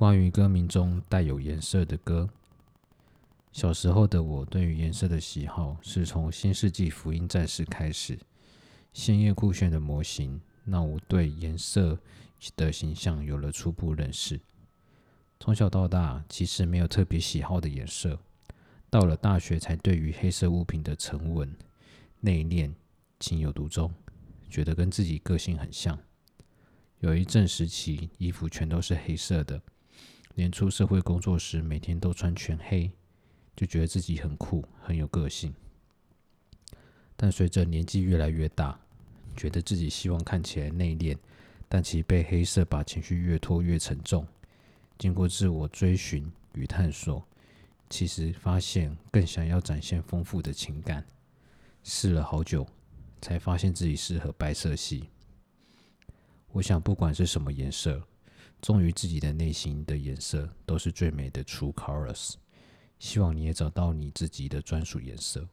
关于歌名中带有颜色的歌。小时候的我对于颜色的喜好是从《新世纪福音战士》开始，鲜艳酷炫的模型让我对颜色的形象有了初步认识。从小到大，其实没有特别喜好的颜色，到了大学才对于黑色物品的沉稳、内敛、情有独钟，觉得跟自己个性很像。有一阵时期，衣服全都是黑色的，连出社会工作时每天都穿全黑。就觉得自己很酷，很有个性。但随着年纪越来越大，觉得自己希望看起来内敛，但其被黑色把情绪越拖越沉重。经过自我追寻与探索，其实发现更想要展现丰富的情感。试了好久，才发现自己适合白色系。我想，不管是什么颜色，忠于自己的内心的颜色，都是最美的 True Colors。希望你也找到你自己的专属颜色。